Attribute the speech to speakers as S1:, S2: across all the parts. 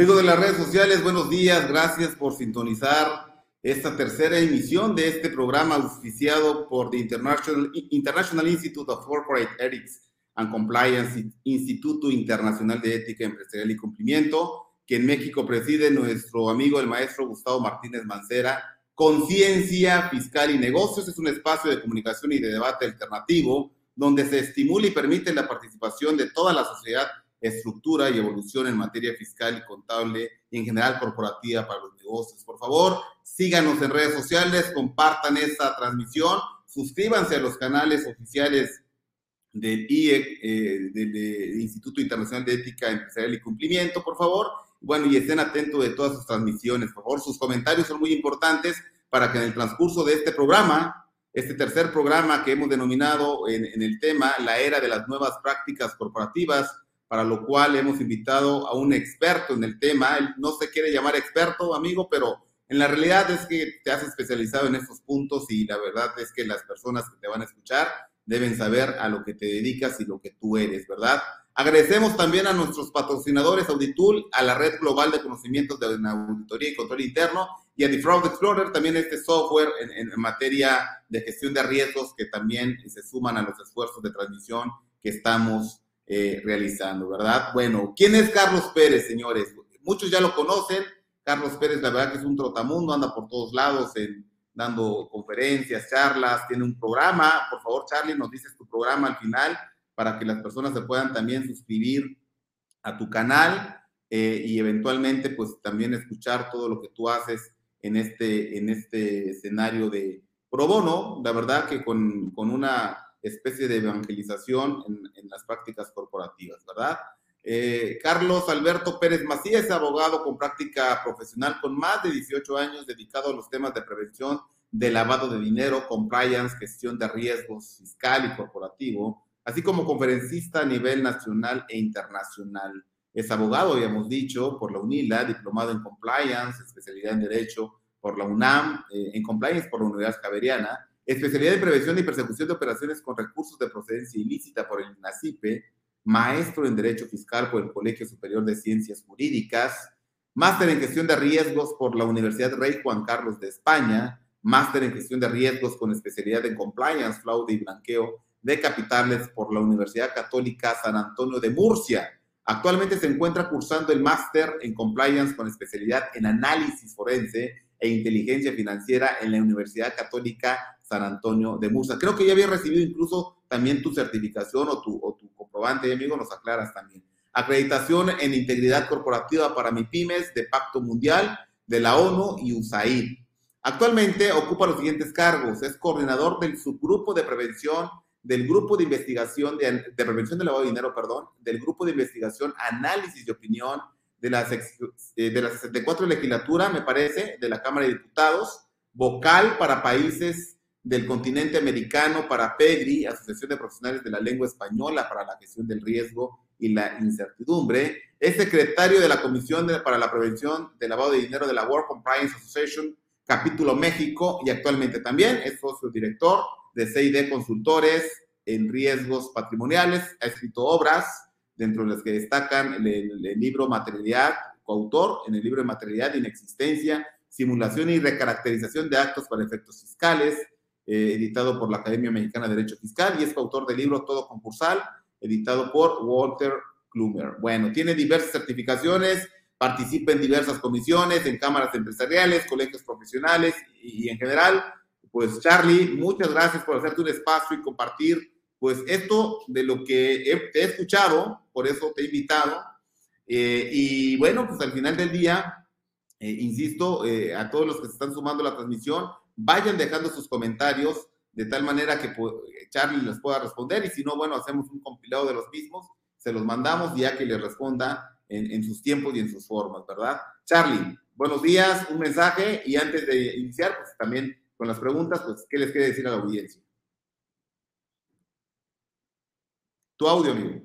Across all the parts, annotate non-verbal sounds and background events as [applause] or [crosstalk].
S1: Amigos de las redes sociales, buenos días, gracias por sintonizar esta tercera emisión de este programa auspiciado por the International, International Institute of Corporate Ethics and Compliance, Instituto Internacional de Ética Empresarial y Cumplimiento, que en México preside nuestro amigo el maestro Gustavo Martínez Mancera. Conciencia Fiscal y Negocios es un espacio de comunicación y de debate alternativo donde se estimula y permite la participación de toda la sociedad estructura y evolución en materia fiscal y contable y en general corporativa para los negocios. Por favor, síganos en redes sociales, compartan esta transmisión, suscríbanse a los canales oficiales del IEC, eh, del, Instituto Internacional de Ética Empresarial y Cumplimiento, por favor. Bueno, y estén atentos de todas sus transmisiones, por favor. Sus comentarios son muy importantes para que en el transcurso de este programa, este tercer programa que hemos denominado en, en el tema La era de las nuevas prácticas corporativas, para lo cual hemos invitado a un experto en el tema. Él no se quiere llamar experto, amigo, pero en la realidad es que te has especializado en estos puntos y la verdad es que las personas que te van a escuchar deben saber a lo que te dedicas y lo que tú eres, ¿verdad? Agradecemos también a nuestros patrocinadores Auditul, a la Red Global de Conocimientos de Auditoría y Control Interno y a The Fraud Explorer, también este software en, en materia de gestión de riesgos que también se suman a los esfuerzos de transmisión que estamos eh, realizando, ¿verdad? Bueno, ¿quién es Carlos Pérez, señores? Muchos ya lo conocen. Carlos Pérez, la verdad que es un trotamundo, anda por todos lados dando conferencias, charlas, tiene un programa. Por favor, Charlie, nos dices tu programa al final para que las personas se puedan también suscribir a tu canal eh, y eventualmente pues también escuchar todo lo que tú haces en este, en este escenario de pro bono. La verdad que con, con una especie de evangelización en, las prácticas corporativas, ¿verdad? Eh, Carlos Alberto Pérez Macías, abogado con práctica profesional con más de 18 años dedicado a los temas de prevención de lavado de dinero, compliance, gestión de riesgos fiscal y corporativo, así como conferencista a nivel nacional e internacional. Es abogado, ya hemos dicho, por la UNILA, diplomado en compliance, especialidad en derecho por la UNAM, eh, en compliance por la Universidad Javeriana, especialidad en prevención y persecución de operaciones con recursos de procedencia ilícita por el NACIPE, maestro en Derecho Fiscal por el Colegio Superior de Ciencias Jurídicas, máster en gestión de riesgos por la Universidad Rey Juan Carlos de España, máster en gestión de riesgos con especialidad en compliance, fraude y blanqueo de capitales por la Universidad Católica San Antonio de Murcia. Actualmente se encuentra cursando el máster en compliance con especialidad en análisis forense e inteligencia financiera en la Universidad Católica San Antonio de Murcia. Creo que ya había recibido incluso también tu certificación o tu, o tu comprobante, amigo, nos aclaras también. Acreditación en integridad corporativa para MIPIMES de Pacto Mundial, de la ONU y USAID. Actualmente ocupa los siguientes cargos. Es coordinador del subgrupo de prevención, del grupo de investigación, de, de prevención del lavado de dinero, perdón, del grupo de investigación, análisis de opinión de la, eh, de la 64 legislatura, me parece, de la Cámara de Diputados, vocal para países del continente americano para PEGRI, Asociación de Profesionales de la Lengua Española para la Gestión del Riesgo y la Incertidumbre. Es secretario de la Comisión para la Prevención del Lavado de Dinero de la World Compliance Association, capítulo México, y actualmente también es socio director de CID Consultores en Riesgos Patrimoniales. Ha escrito obras, dentro de las que destacan el, el libro Materialidad, coautor en el libro de Materialidad, Inexistencia, Simulación y Recaracterización de Actos para Efectos Fiscales, eh, editado por la Academia Mexicana de Derecho Fiscal, y es coautor del libro Todo Concursal, editado por Walter Klumer. Bueno, tiene diversas certificaciones, participa en diversas comisiones, en cámaras empresariales, colegios profesionales y, en general, pues Charlie, muchas gracias por hacerte un espacio y compartir pues esto de lo que he, te he escuchado, por eso te he invitado. Eh, y bueno, pues al final del día, eh, insisto, a todos los que se están sumando a la transmisión, vayan dejando sus comentarios de tal manera que Charlie les pueda responder y si no, bueno, hacemos un compilado de los mismos, se los mandamos ya que les responda en, sus tiempos y en sus formas, ¿verdad? Charlie, buenos días, un mensaje y antes de iniciar, pues también con las preguntas, pues, ¿qué les quiere decir a la audiencia? Tu audio, amigo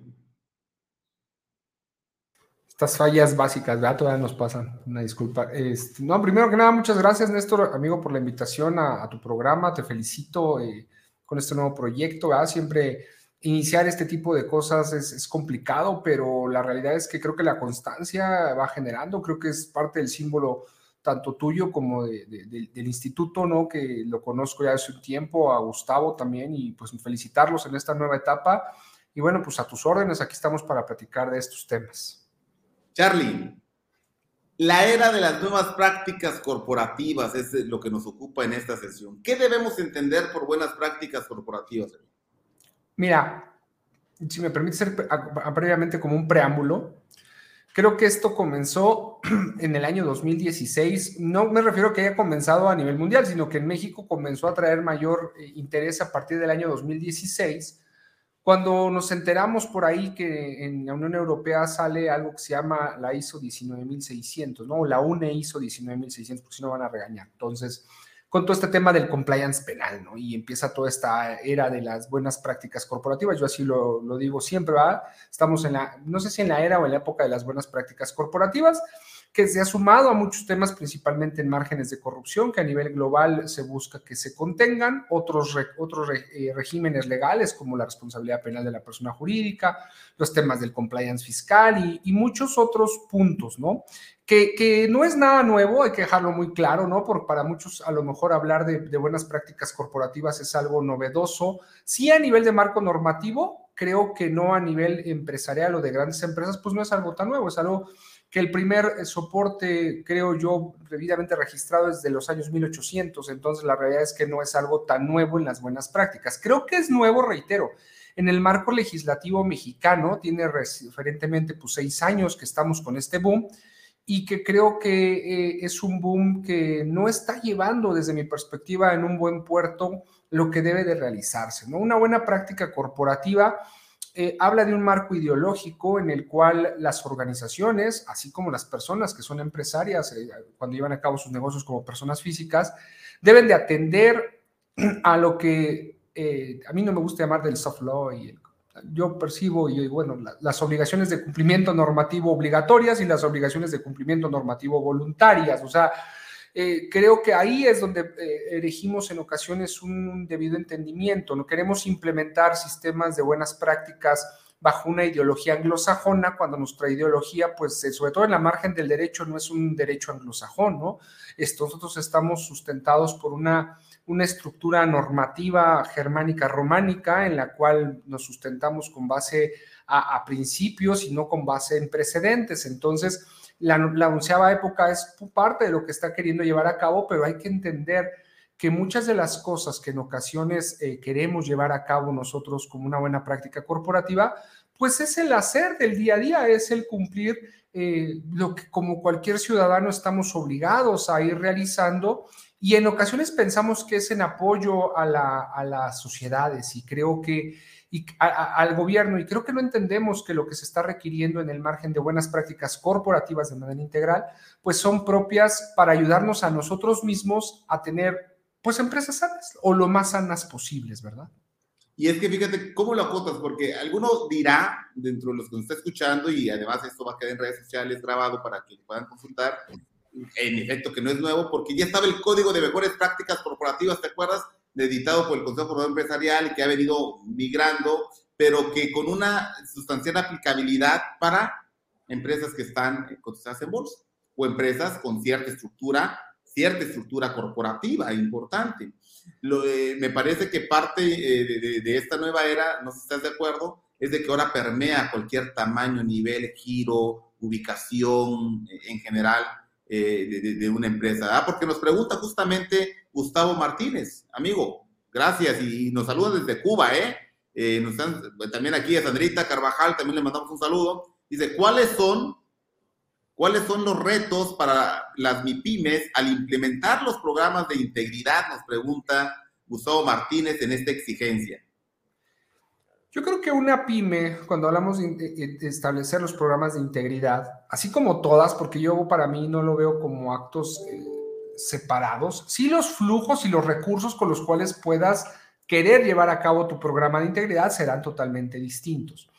S2: estas fallas básicas, ¿verdad? Todavía nos pasan, una disculpa. Este, no, primero que nada, muchas gracias, Néstor, amigo, por la invitación a, tu programa. Te felicito eh, con este nuevo proyecto, ¿verdad? Siempre iniciar este tipo de cosas es, complicado, pero la realidad es que creo que la constancia va generando, creo que es parte del símbolo tanto tuyo como del instituto, ¿no? Que lo conozco ya hace un tiempo, a Gustavo también, y pues felicitarlos en esta nueva etapa. Y bueno, pues a tus órdenes, aquí estamos para platicar de estos temas.
S1: Charlie, la era de las nuevas prácticas corporativas es lo que nos ocupa en esta sesión. ¿Qué debemos entender por buenas prácticas corporativas?
S2: Mira, si me permite ser previamente como un preámbulo, creo que esto comenzó [clears throat] en el año 2016. No me refiero a que haya comenzado a nivel mundial, sino que en México comenzó a traer mayor eh, interés a partir del año 2016, cuando nos enteramos por ahí que en la Unión Europea sale algo que se llama la ISO 19600, ¿no? La UNE ISO 19600, porque si no van a regañar. Entonces, con todo este tema del compliance penal, ¿no? Y empieza toda esta era de las buenas prácticas corporativas, yo así lo, lo digo siempre, ¿verdad? Estamos en la, no sé si en la era o en la época de las buenas prácticas corporativas, que se ha sumado a muchos temas, principalmente en márgenes de corrupción, que a nivel global se busca que se contengan, otros, otros eh, regímenes legales como la responsabilidad penal de la persona jurídica, los temas del compliance fiscal y, muchos otros puntos, ¿no? Que, que, no es nada nuevo, hay que dejarlo muy claro, ¿no? Porque para muchos a lo mejor hablar de, de buenas prácticas corporativas es algo novedoso. Sí a nivel de marco normativo, creo que no a nivel empresarial o de grandes empresas, pues no es algo tan nuevo, es algo que el primer eh, soporte, creo yo, debidamente registrado es de los años 1800, entonces la realidad es que no es algo tan nuevo en las buenas prácticas. Creo que es nuevo, reitero, en el marco legislativo mexicano, tiene referentemente pues seis años que estamos con este boom y que creo que eh, es un boom que no está llevando desde mi perspectiva en un buen puerto lo que debe de realizarse, ¿no? Una buena práctica corporativa eh, habla de un marco ideológico en el cual las organizaciones, así como las personas que son empresarias eh, cuando llevan a cabo sus negocios como personas físicas, deben de atender a lo que eh, a mí no me gusta llamar del soft law y yo percibo y bueno, las obligaciones de cumplimiento normativo obligatorias y las obligaciones de cumplimiento normativo voluntarias, o sea, eh, creo que ahí es donde eh, elegimos en ocasiones un debido entendimiento. No queremos implementar sistemas de buenas prácticas bajo una ideología anglosajona, cuando nuestra ideología, pues eh, sobre todo en la margen del derecho, no es un derecho anglosajón, ¿no? Esto, nosotros estamos sustentados por una, una estructura normativa germánica románica en la cual nos sustentamos con base a, a principios y no con base en precedentes. Entonces, la, la época es parte de lo que está queriendo llevar a cabo, pero hay que entender que muchas de las cosas que en ocasiones eh, queremos llevar a cabo nosotros como una buena práctica corporativa, pues es el hacer del día a día, es el cumplir eh, lo que como cualquier ciudadano estamos obligados a ir realizando. Y en ocasiones pensamos que es en apoyo a, la, a las sociedades y creo que y al gobierno. Y creo que no entendemos que lo que se está requiriendo en el margen de buenas prácticas corporativas de manera integral, pues son propias para ayudarnos a nosotros mismos a tener, pues, empresas sanas o lo más sanas posibles, ¿verdad?
S1: Y es que fíjate cómo lo acotas, porque alguno dirá, dentro de los que nos está escuchando, y además esto va a quedar en redes sociales grabado para que puedan consultar, en efecto que no es nuevo, porque ya estaba el código de mejores prácticas corporativas, ¿te acuerdas? Editado por el Consejo Coordinador Empresarial y que ha venido migrando, pero que con una sustancial aplicabilidad para empresas que están cotizadas en bolsa o empresas con cierta estructura, cierta estructura corporativa importante. Lo, me parece que parte eh, de, esta nueva era, no sé si estás de acuerdo, es de que ahora permea cualquier tamaño, nivel, giro, ubicación eh, en general eh, de, una empresa. Ah, porque nos pregunta justamente Gustavo Martínez, amigo, gracias y nos saluda desde Cuba, ¿eh? eh están, también aquí a Sandrita Carvajal, también le mandamos un saludo. Dice, ¿cuáles son, cuáles son los retos para las MIPIMES al implementar los programas de integridad? Nos pregunta Gustavo Martínez en esta exigencia.
S2: Yo creo que una pyme, cuando hablamos de, establecer los programas de integridad, así como todas, porque yo para mí no lo veo como actos eh, separados, sí los flujos y los recursos con los cuales puedas querer llevar a cabo tu programa de integridad serán totalmente distintos.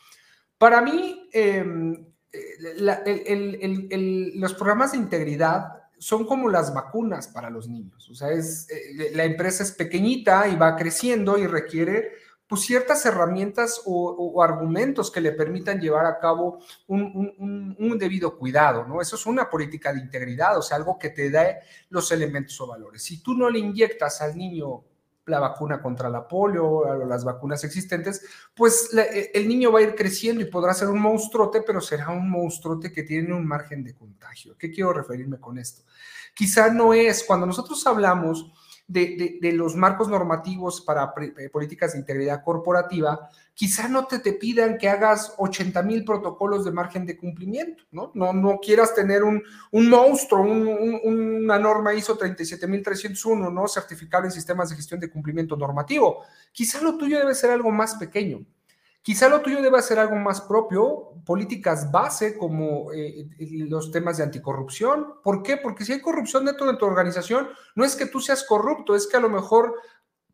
S2: Para mí, em, eh, los programas de integridad son como las vacunas para los niños. O sea, es, eh, la empresa es pequeñita y va creciendo y requiere pues ciertas herramientas o, argumentos que le permitan llevar a cabo un, debido cuidado, ¿no? Eso es una política de integridad, o sea, algo que te dé los elementos o valores. Si tú no le inyectas al niño la vacuna contra la polio o las vacunas existentes, pues e, el niño va a ir creciendo y podrá ser un monstruote, pero será un monstruote que tiene un margen de contagio. ¿Qué quiero referirme con esto? Quizá no es, cuando nosotros hablamos de, los marcos normativos para eh, políticas de integridad corporativa, quizá no te, te pidan que hagas 80 mil protocolos de margen de cumplimiento, ¿no? No, no quieras tener un, un monstruo, una norma ISO 37301, ¿no? Certificable en sistemas de gestión de cumplimiento normativo. Quizá lo tuyo debe ser algo más pequeño. Quizá lo tuyo deba ser algo más propio, políticas base como eh, los temas de anticorrupción. ¿Por qué? Porque si hay corrupción dentro de tu organización, no es que tú seas corrupto, es que a lo mejor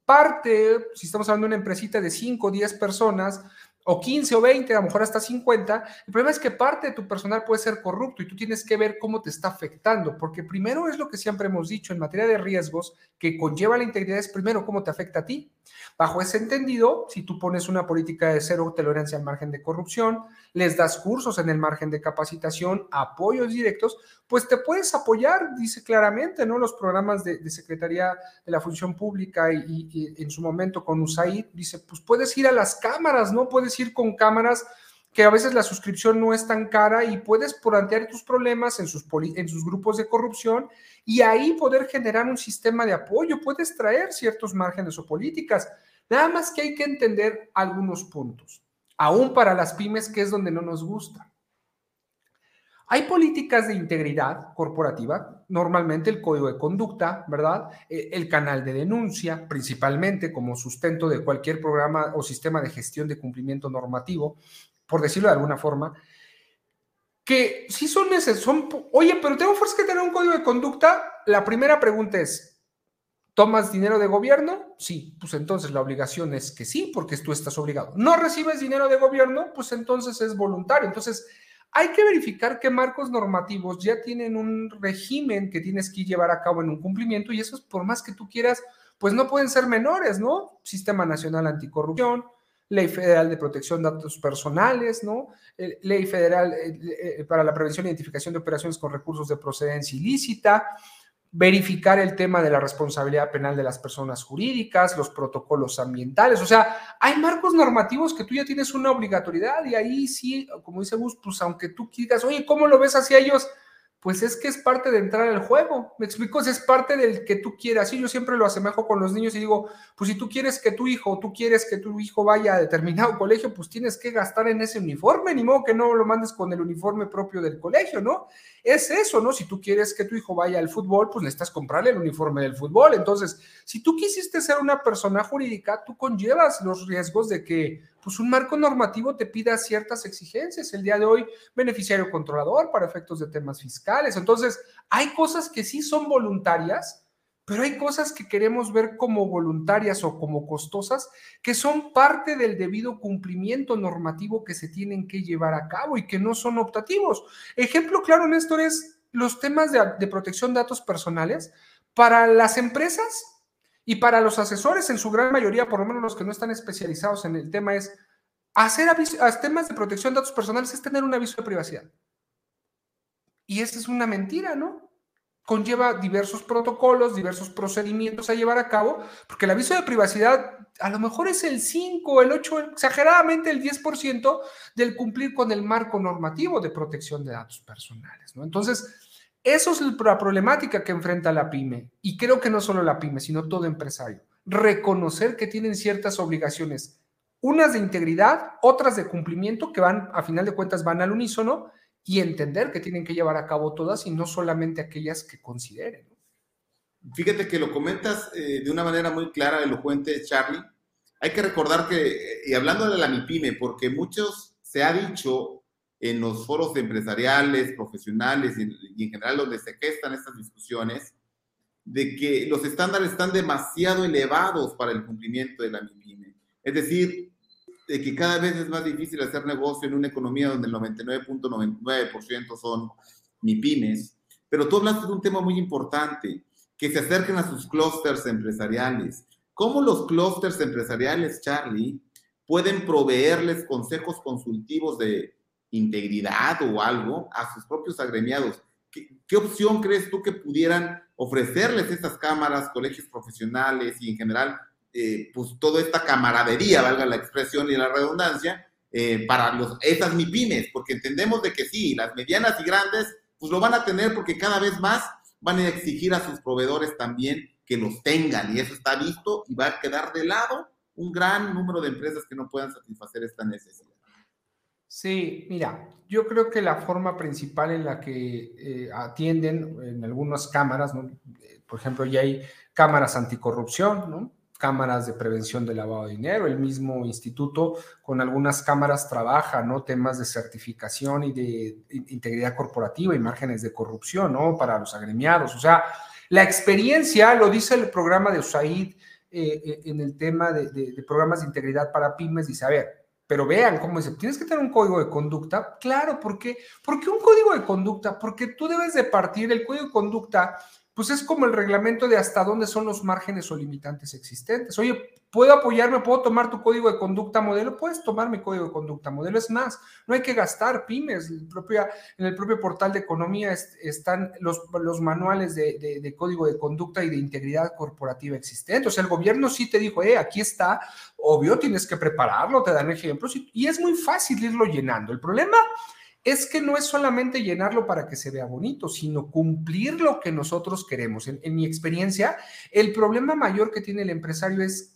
S2: parte, si estamos hablando de una empresita de 5 o 10 personas, o 15 o 20, a lo mejor hasta 50. El problema es que parte de tu personal puede ser corrupto y tú tienes que ver cómo te está afectando, porque primero es lo que siempre hemos dicho en materia de riesgos que conlleva la integridad, es primero cómo te afecta a ti. Bajo ese entendido, si tú pones una política de cero tolerancia al margen de corrupción, les das cursos en el margen de capacitación, apoyos directos, pues te puedes apoyar, dice claramente, ¿no? Los programas de, Secretaría de la Función Pública y, en su momento con USAID, dice, pues puedes ir a las cámaras, ¿no? Puedes ir con cámaras que a veces la suscripción no es tan cara y puedes plantear tus problemas en sus, en sus grupos de corrupción y ahí poder generar un sistema de apoyo, puedes traer ciertos márgenes o políticas. Nada más que hay que entender algunos puntos, aún para las pymes, que es donde no nos gusta. Hay políticas de integridad corporativa, normalmente el código de conducta, ¿verdad? E, el canal de denuncia, principalmente como sustento de cualquier programa o sistema de gestión de cumplimiento normativo, por decirlo de alguna forma, que si son necesarios, oye, pero tengo fuerza que tener un código de conducta. La primera pregunta es, ¿tomas dinero de gobierno? Sí, pues entonces la obligación es que sí, porque tú estás obligado. ¿No recibes dinero de gobierno? Pues entonces es voluntario. Entonces, hay que verificar qué marcos normativos ya tienen un régimen que tienes que llevar a cabo en un cumplimiento y eso es por más que tú quieras, pues no pueden ser menores, ¿no? Sistema Nacional Anticorrupción, Ley Federal de Protección de Datos Personales, ¿no? Ley Federal eh, eh, para la Prevención e Identificación de Operaciones con Recursos de Procedencia Ilícita, verificar el tema de la responsabilidad penal de las personas jurídicas, los protocolos ambientales, o sea, hay marcos normativos que tú ya tienes una obligatoriedad y ahí sí, como dice Gus, pues aunque tú digas, oye, ¿cómo lo ves hacia ellos? Pues es que es parte de entrar al juego. Me explico, es parte del que tú quieras. Y yo siempre lo asemejo con los niños y digo, pues si tú quieres que tu hijo, tú quieres que tu hijo vaya a determinado [laughs] colegio, pues tienes que gastar en ese uniforme, ni modo que no lo mandes con el uniforme propio del colegio, ¿no? Es eso, ¿no? Si tú quieres que tu hijo vaya al fútbol, pues necesitas comprarle el uniforme del fútbol. Entonces, si tú quisiste ser una persona jurídica, tú conllevas los riesgos de que pues un marco normativo te pida ciertas exigencias. El día de hoy, beneficiario controlador para efectos de temas fiscales. Entonces, hay cosas que sí son voluntarias, pero hay cosas que queremos ver como voluntarias o como costosas, que son parte del debido cumplimiento normativo que se tienen que llevar a cabo y que no son optativos. Ejemplo claro, Néstor, es los temas de, de protección de datos personales. Para las empresas, y para los asesores, en su gran mayoría, por lo menos los que no están especializados en el tema, es hacer temas de protección de datos personales es tener un aviso de privacidad. Y esa es una mentira, ¿no? Conlleva diversos protocolos, diversos procedimientos a llevar a cabo, porque el aviso de privacidad a lo mejor es el 5, el 8, exageradamente el 10% del cumplir con el marco normativo de protección de datos personales, ¿no? Entonces, eso es la problemática que enfrenta la pyme. Y creo que no solo la pyme, sino todo empresario. Reconocer que tienen ciertas obligaciones, unas de integridad, otras de cumplimiento, que van, a final de cuentas, van al unísono, y entender que tienen que llevar a cabo todas y no solamente aquellas que consideren.
S1: Fíjate que lo comentas eh, de una manera muy clara, elocuente, Charlie. Hay que recordar que, eh, y hablando de la MIPYME, porque muchos se ha dicho en los foros empresariales, profesionales y, en general donde se gestan estas discusiones, de que los estándares están demasiado elevados para el cumplimiento de la MIPYME. Es decir, de que cada vez es más difícil hacer negocio en una economía donde el 99.99% son MIPYMES. Pero tú hablaste de un tema muy importante, que se acerquen a sus clústeres empresariales, ¿Cómo los clústeres empresariales, Charlie, pueden proveerles consejos consultivos de integridad o algo a sus propios agremiados? ¿Qué, opción crees tú que pudieran ofrecerles estas cámaras, colegios profesionales y en general, eh, pues toda esta camaradería, valga la expresión y la redundancia, eh, para los, esas MIPIMES? Porque entendemos de que sí, las medianas y grandes, pues lo van a tener porque cada vez más van a exigir a sus proveedores también que los tengan y eso está visto y va a quedar de lado un gran número de empresas que no puedan satisfacer esta necesidad.
S2: Sí, mira, yo creo que la forma principal en la que eh, atienden en algunas cámaras, por ejemplo, ya hay cámaras anticorrupción, ¿no? cámaras de prevención de lavado de dinero, el mismo instituto con algunas cámaras trabaja, ¿no? Temas de certificación y de integridad corporativa y márgenes de corrupción, ¿no? Para los agremiados. O sea, la experiencia, lo dice el programa de USAID eh, eh, en el tema de, de programas de integridad para pymes, dice, a ver, pero vean cómo dice, tienes que tener un código de conducta. Claro, ¿por qué? Porque un código de conducta, porque tú debes de partir, el código de conducta pues es como el reglamento de hasta dónde son los márgenes o limitantes existentes. Oye, ¿puedo apoyarme? ¿Puedo tomar tu código de conducta modelo? Puedes tomar mi código de conducta modelo. Es más, no hay que gastar pymes. en el propio portal de economía están los, manuales de, código de conducta y de integridad corporativa existente. O sea, el gobierno sí te dijo, eh, aquí está, obvio, tienes que prepararlo, te dan ejemplos y es muy fácil irlo llenando. El problema que no es solamente llenarlo para que se vea bonito, sino cumplir lo que nosotros queremos. En, mi experiencia, el problema mayor que tiene el empresario es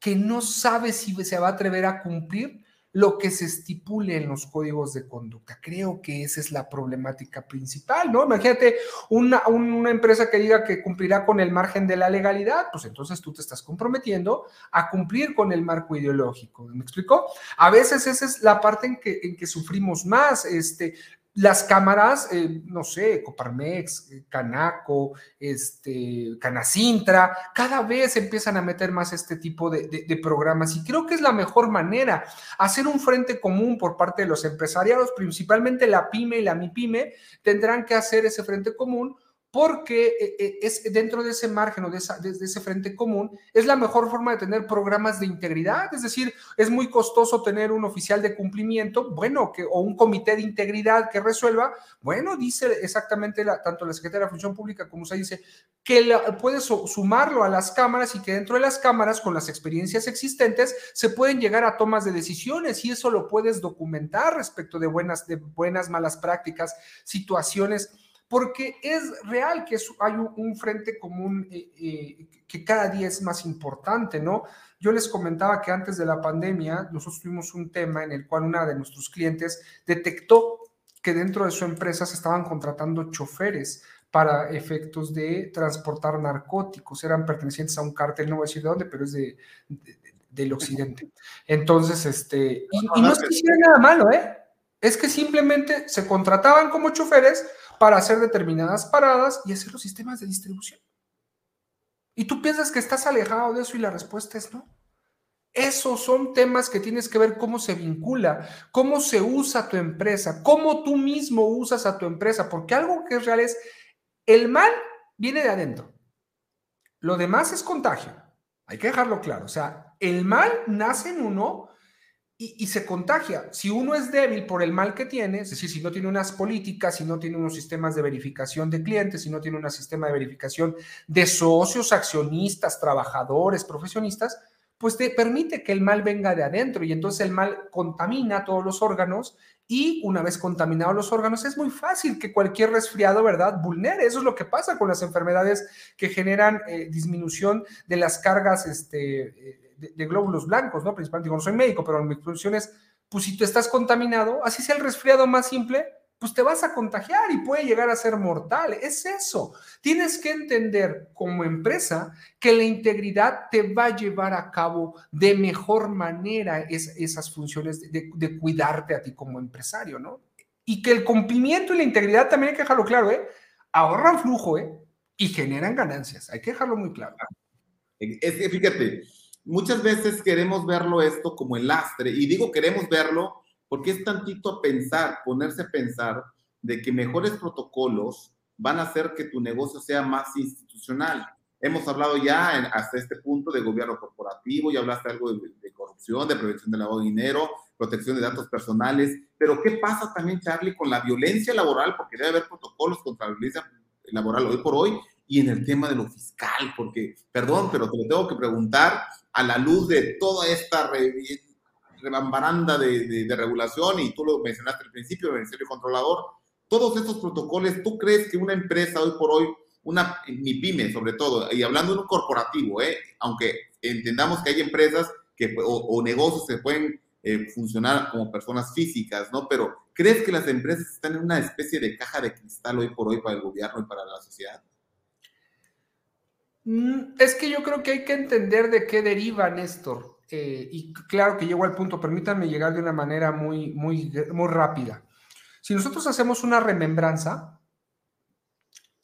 S2: que no sabe si se va a atrever a cumplir lo que se estipule en los códigos de conducta. Creo que esa es la problemática principal, ¿no? Imagínate una, una, empresa que diga que cumplirá con el margen de la legalidad, pues entonces tú te estás comprometiendo a cumplir con el marco ideológico. ¿Me explico? A veces esa es la parte en que, en que sufrimos más. Este, las cámaras, eh, no sé, Coparmex, eh, Canaco, este, Canacintra, cada vez empiezan a meter más este tipo de, de, programas y creo que es la mejor manera, hacer un frente común por parte de los empresariados, principalmente la pyme y la MIPYME, tendrán que hacer ese frente común porque eh, eh, es dentro de ese margen o de, ese frente común, es la mejor forma de tener programas de integridad, es decir, es muy costoso tener un oficial de cumplimiento, bueno, que, o un comité de integridad que resuelva, bueno, dice exactamente tanto la Secretaría de Función Pública como se dice, que puedes sumarlo a las cámaras y que dentro de las cámaras, con las experiencias existentes, se pueden llegar a tomas de decisiones y eso lo puedes documentar respecto de buenas, de buenas, malas prácticas, situaciones porque es real que hay un, frente común eh, eh, que cada día es más importante, ¿no? Yo les comentaba que antes de la pandemia nosotros tuvimos un tema en el cual una de nuestros clientes detectó que dentro de su empresa se estaban contratando choferes para efectos de transportar narcóticos, eran pertenecientes a un cártel, no voy a decir de dónde, pero es de, del occidente. Entonces, este, y, y no es que hiciera nada malo, ¿eh? Es que simplemente se contrataban como choferes para hacer determinadas paradas y hacer los sistemas de distribución. Y tú piensas que estás alejado de eso y la respuesta es no. Esos son temas que tienes que ver cómo se vincula, cómo se usa tu empresa, cómo tú mismo usas a tu empresa, porque algo que es real es, el mal viene de adentro. Lo demás es contagio. Hay que dejarlo claro. O sea, el mal nace en uno y, se contagia. Si uno es débil por el mal que tiene, es decir, si no tiene unas políticas, si no tiene unos sistemas de verificación de clientes, si no tiene un sistema de verificación de socios, accionistas, trabajadores, profesionistas, pues te permite que el mal venga de adentro y entonces el mal contamina todos los órganos y una vez contaminados los órganos es muy fácil que cualquier resfriado, ¿verdad?, vulnere. Eso es lo que pasa con las enfermedades que generan eh, disminución de las cargas este, eh, de, glóbulos blancos, ¿no? Principalmente, digo, no soy médico, pero mi exposición es, pues si tú estás contaminado, así sea el resfriado más simple, pues te vas a contagiar y puede llegar a ser mortal. Es eso. Tienes que entender como empresa que la integridad te va a llevar a cabo de mejor manera esas funciones de, de, cuidarte a ti como empresario, ¿no? Y que el cumplimiento y la integridad también hay que dejarlo claro, ¿eh? Ahorran flujo, ¿eh? Y generan ganancias. Hay que dejarlo muy claro.
S1: Es que fíjate, muchas veces queremos verlo esto como el lastre, y digo queremos verlo porque es tantito a pensar, ponerse a pensar de que mejores protocolos van a hacer que tu negocio sea más institucional. hemos hablado ya hasta este punto de gobierno corporativo, ya hablaste algo de, de corrupción, de prevención del lavado de dinero, protección de datos personales, pero ¿qué pasa también, Charlie, con la violencia laboral? Porque debe haber protocolos contra la violencia laboral hoy por hoy y en el tema de lo fiscal, porque, perdón, pero te lo tengo que preguntar a la luz de toda esta rebambaranda de, de, regulación, y tú lo mencionaste al principio, el Ministerio Controlador, todos estos protocolos, ¿tú crees que una empresa hoy por hoy, una mi pyme sobre todo, y hablando de un corporativo, ¿eh? aunque entendamos que hay empresas que, o, o negocios que pueden eh, funcionar como personas físicas, ¿no? Pero ¿crees que las empresas están en una especie de caja de cristal hoy por hoy para el gobierno y para la sociedad?
S2: Mm, es que yo creo que hay que entender de qué deriva, Néstor. Eh, y claro que llego al punto, permítanme llegar de una manera muy, muy, muy rápida. Si nosotros hacemos una remembranza,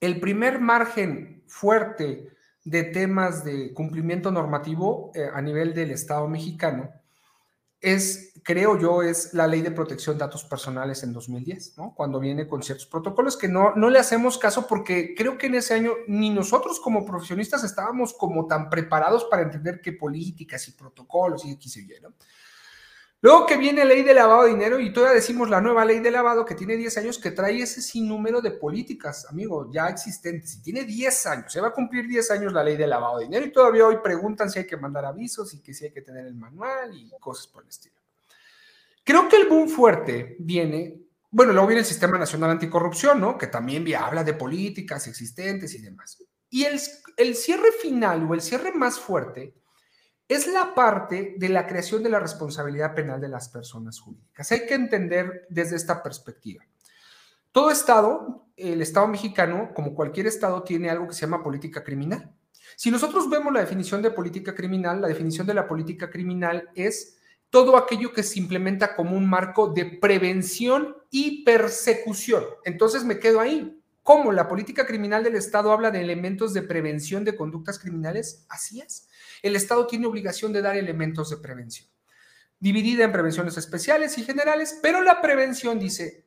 S2: el primer margen fuerte de temas de cumplimiento normativo eh, a nivel del Estado mexicano es, creo yo, es la ley de protección de datos personales en 2010, ¿no? Cuando viene con ciertos protocolos que no, no le hacemos caso porque creo que en ese año ni nosotros como profesionistas estábamos como tan preparados para entender qué políticas y protocolos y X y Y, ¿no? Luego que viene ley de lavado de dinero y todavía decimos la nueva ley de lavado que tiene 10 años que trae ese sinnúmero de políticas, amigo, ya existentes. Y tiene 10 años, se va a cumplir 10 años la ley de lavado de dinero y todavía hoy preguntan si hay que mandar avisos y que si hay que tener el manual y cosas por el estilo. Creo que el boom fuerte viene, bueno, luego viene el Sistema Nacional Anticorrupción, ¿no? Que también habla de políticas existentes y demás. Y el, el cierre final o el cierre más fuerte es la parte de la creación de la responsabilidad penal de las personas jurídicas. Hay que entender desde esta perspectiva. Todo Estado, el Estado mexicano, como cualquier Estado, tiene algo que se llama política criminal. Si nosotros vemos la definición de política criminal, la definición de la política criminal es todo aquello que se implementa como un marco de prevención y persecución. Entonces me quedo ahí. ¿Cómo la política criminal del Estado habla de elementos de prevención de conductas criminales? Así es el Estado tiene obligación de dar elementos de prevención, dividida en prevenciones especiales y generales, pero la prevención dice,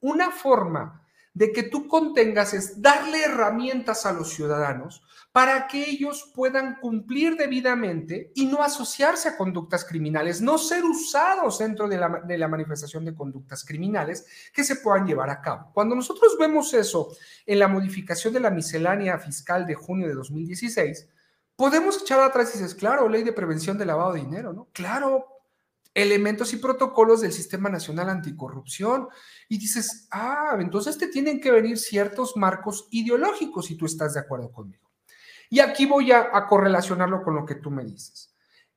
S2: una forma de que tú contengas es darle herramientas a los ciudadanos para que ellos puedan cumplir debidamente y no asociarse a conductas criminales, no ser usados dentro de la, de la, manifestación de conductas criminales que se puedan llevar a cabo. Cuando nosotros vemos eso en la modificación de la miscelánea fiscal de junio de 2016, Podemos echar atrás y dices, claro, ley de prevención de lavado de dinero, ¿no? Claro, elementos y protocolos del Sistema Nacional Anticorrupción. Y dices, ah, entonces te tienen que venir ciertos marcos ideológicos si tú estás de acuerdo conmigo. Y aquí voy a, correlacionarlo con lo que tú me dices.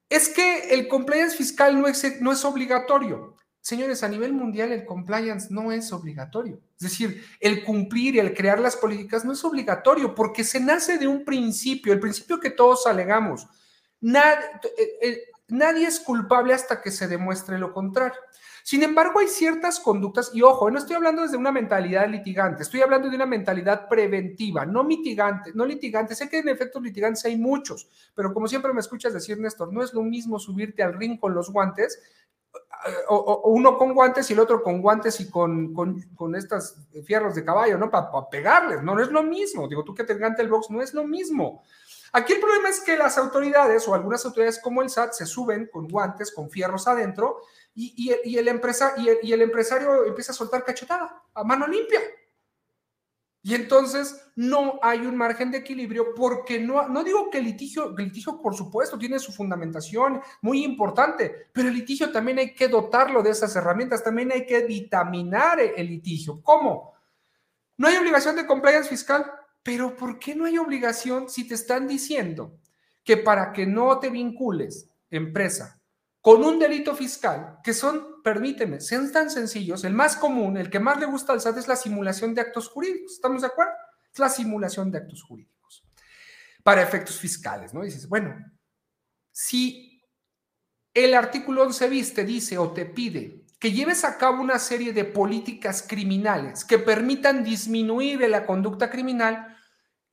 S2: Es que el compliance fiscal no es, no es obligatorio. Señores, a nivel mundial el compliance no es obligatorio. Es decir, el cumplir y el crear las políticas no es obligatorio porque se nace de un principio, el principio que todos alegamos. Nadie, eh, eh, nadie es culpable hasta que se demuestre lo contrario. Sin embargo, hay ciertas conductas, y ojo, no estoy hablando desde una mentalidad litigante, estoy hablando de una mentalidad preventiva, no mitigante, no litigante. Sé que en efectos litigantes hay muchos, pero como siempre me escuchas decir, Néstor, no es lo mismo subirte al ring con los guantes o, uno con guantes y el otro con guantes y con, con, con estas fierros de caballo, ¿no? Para pegarles, no, no es lo mismo. Digo, tú que te encanta el box, no es lo mismo. Aquí el problema es que las autoridades o algunas autoridades como el SAT se suben con guantes, con fierros adentro y, el, empresa, y el empresario empieza a soltar cachetada a mano limpia. Y entonces no hay un margen de equilibrio porque no, no digo que el litigio, el litigio por supuesto tiene su fundamentación muy importante, pero el litigio también hay que dotarlo de esas herramientas, también hay que vitaminar el litigio. ¿Cómo? No hay obligación de compliance fiscal, pero ¿por qué no hay obligación si te están diciendo que para que no te vincules, empresa, con un delito fiscal, que son, permíteme, sean tan sencillos, el más común, el que más le gusta al SAT es la simulación de actos jurídicos, ¿estamos de acuerdo? Es la simulación de actos jurídicos para efectos fiscales, ¿no? dices, bueno, si el artículo 11 bis te dice o te pide que lleves a cabo una serie de políticas criminales que permitan disminuir la conducta criminal,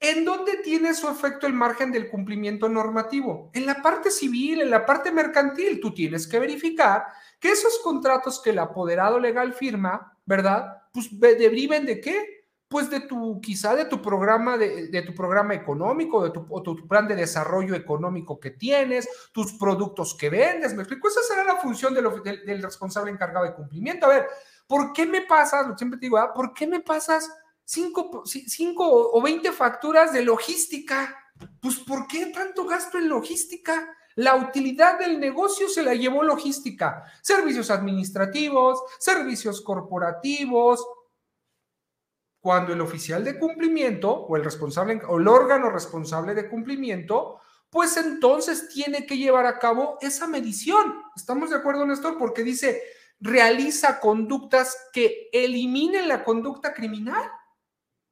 S2: ¿En dónde tiene su efecto el margen del cumplimiento normativo? En la parte civil, en la parte mercantil, tú tienes que verificar que esos contratos que el apoderado legal firma, ¿verdad? Pues deriven de qué? Pues de tu, quizá de tu programa, de, tu programa económico, de tu, o tu plan de desarrollo económico que tienes, tus productos que vendes, me explico, esa será la función del, del, responsable encargado de cumplimiento. A ver, ¿por qué me pasas, siempre te digo, ¿ah? ¿por qué me pasas cinco, cinco o veinte facturas de logística? Pues, ¿por qué tanto gasto en logística? La utilidad del negocio se la llevó logística, servicios administrativos, servicios corporativos, cuando el oficial de cumplimiento o el responsable o el órgano responsable de cumplimiento, pues entonces tiene que llevar a cabo esa medición. ¿Estamos de acuerdo, Néstor? Porque dice, realiza conductas que eliminen la conducta criminal.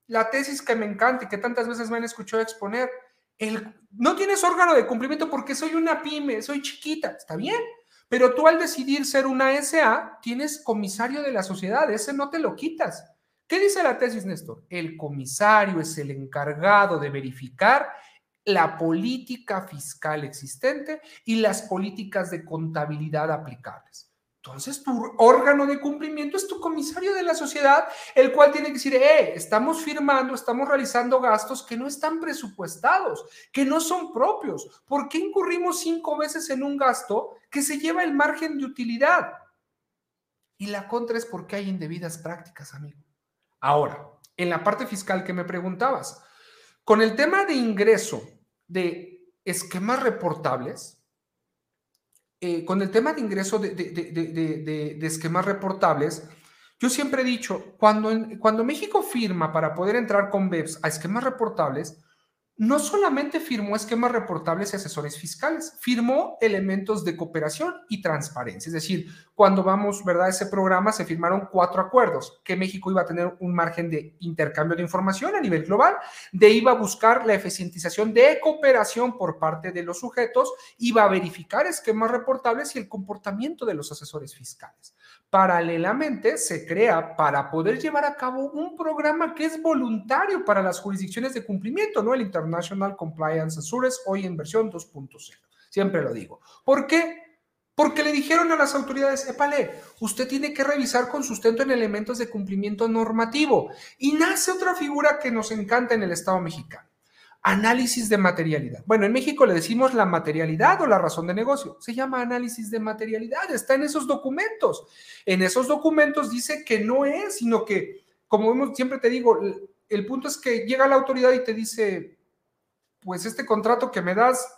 S2: La tesis que me encanta y que tantas veces me han escuchado exponer, el, no tienes órgano de cumplimiento porque soy una pyme, soy chiquita, está bien, pero tú al decidir ser una SA, tienes comisario de la sociedad, ese no te lo quitas. ¿Qué dice la tesis, Néstor? El comisario es el encargado de verificar la política fiscal existente y las políticas de contabilidad aplicables. Entonces, tu órgano de cumplimiento es tu comisario de la sociedad, el cual tiene que decir, eh, estamos firmando, estamos realizando gastos que no están presupuestados, que no son propios. ¿Por qué incurrimos cinco veces en un gasto que se lleva el margen de utilidad? Y la contra es porque hay indebidas prácticas, amigo. Ahora, en la parte fiscal que me preguntabas, con el tema de ingreso de esquemas reportables, eh, con el tema de ingreso de, esquemas reportables, yo siempre he dicho, cuando, cuando México firma para poder entrar con BEPS a esquemas reportables, no solamente firmó esquemas reportables y asesores fiscales, firmó elementos de cooperación y transparencia. Es decir, cuando vamos, ¿verdad? Ese programa se firmaron cuatro acuerdos, que México iba a tener un margen de intercambio de información a nivel global, de iba a buscar la eficientización de cooperación por parte de los sujetos, iba a verificar esquemas reportables y el comportamiento de los asesores fiscales. Paralelamente, se crea para poder llevar a cabo un programa que es voluntario para las jurisdicciones de cumplimiento, ¿no? El International Compliance Assurance, hoy en versión 2.0. Siempre lo digo. ¿Por qué? Porque le dijeron a las autoridades, épale, usted tiene que revisar con sustento en elementos de cumplimiento normativo. Y nace otra figura que nos encanta en el Estado mexicano análisis de materialidad. Bueno, en México le decimos la materialidad o la razón de negocio. Se llama análisis de materialidad. Está en esos documentos. En esos documentos dice que no es, sino que, como siempre te digo, el punto es que llega la autoridad y te dice, pues este contrato que me das,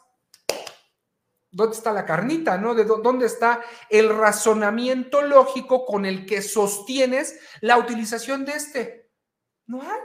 S2: ¿dónde está la carnita? ¿No? ¿De dónde está el razonamiento lógico con el que sostienes la utilización de este? No hay.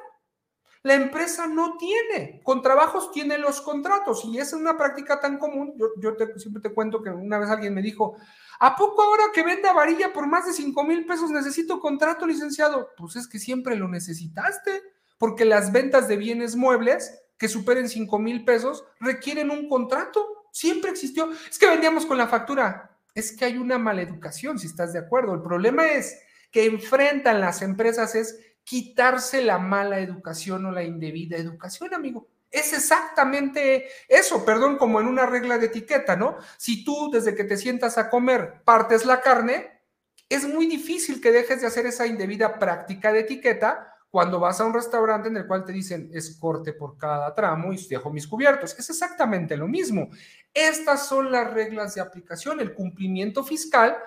S2: La empresa no tiene. Con trabajos tiene los contratos y esa es una práctica tan común. Yo, siempre te cuento que una vez alguien me dijo, ¿a poco ahora que venda varilla por más de 5 mil pesos necesito contrato licenciado? Pues es que siempre lo necesitaste, porque las ventas de bienes muebles que superen 5 mil pesos requieren un contrato. Siempre existió. Es que vendíamos con la factura. Es que hay una maleducación, si estás de acuerdo. El problema es que enfrentan las empresas es quitarse la mala educación o la indebida educación, amigo. Es exactamente eso, perdón, como en una regla de etiqueta, ¿no? Si tú desde que te sientas a comer partes la carne, es muy difícil que dejes de hacer esa indebida práctica de etiqueta cuando vas a un restaurante en el cual te dicen es corte por cada tramo y dejo mis cubiertos. Es exactamente lo mismo. Estas son las reglas de aplicación, el cumplimiento fiscal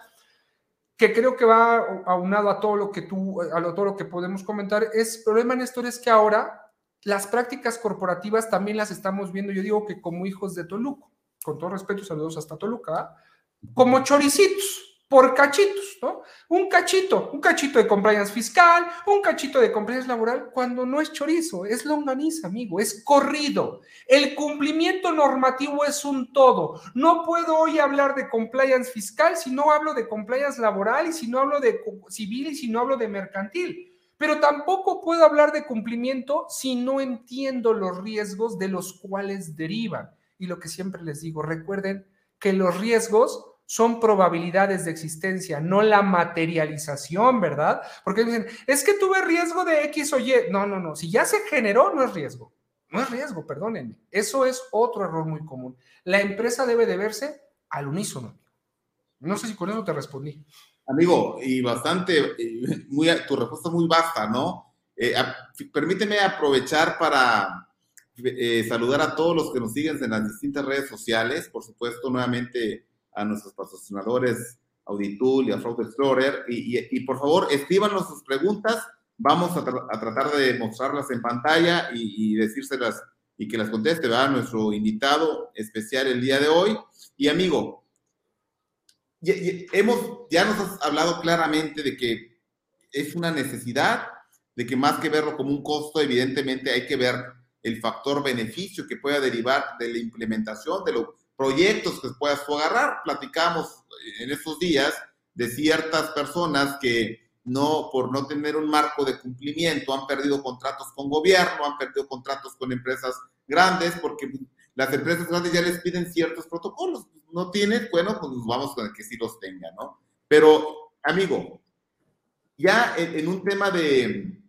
S2: que creo que va aunado a todo lo que tú, a todo lo que podemos comentar, es el problema, Néstor, es que ahora las prácticas corporativas también las estamos viendo, yo digo que como hijos de Toluca, con todo respeto, saludos hasta Toluca, como choricitos por cachitos, ¿no? Un cachito, un cachito de compliance fiscal, un cachito de compliance laboral, cuando no es chorizo, es longaniza, amigo, es corrido. El cumplimiento normativo es un todo. No puedo hoy hablar de compliance fiscal si no hablo de compliance laboral y si no hablo de civil y si no hablo de mercantil. Pero tampoco puedo hablar de cumplimiento si no entiendo los riesgos de los cuales derivan. Y lo que siempre les digo, recuerden que los riesgos son probabilidades de existencia, no la materialización, ¿verdad? Porque dicen, es que tuve riesgo de X o Y. No, no, no. Si ya se generó, no es riesgo. No es riesgo, perdónenme. Eso es otro error muy común. La empresa debe de verse al unísono. No sé si con eso te respondí.
S1: Amigo, y bastante, muy, tu respuesta es muy vasta, ¿no? Eh, permíteme aprovechar para eh, saludar a todos los que nos siguen en las distintas redes sociales, por supuesto, nuevamente a nuestros patrocinadores Auditul y a Fraud Explorer, y, por favor, escríbanos sus preguntas, vamos a, tratar de mostrarlas en pantalla y, decírselas y que las conteste, ¿verdad? Nuestro invitado especial el día de hoy. Y amigo, hemos, ya nos has hablado claramente de que es una necesidad, de que más que verlo como un costo, evidentemente hay que ver el factor beneficio que pueda derivar de la implementación de los proyectos que puedas agarrar. Platicamos en estos días de ciertas personas que no, por no tener un marco de cumplimiento, han perdido contratos con gobierno, han perdido contratos con empresas grandes, porque las empresas grandes ya les piden ciertos protocolos. No tienen, bueno, pues vamos con el que sí los tenga, ¿no? Pero, amigo, ya en, un tema de,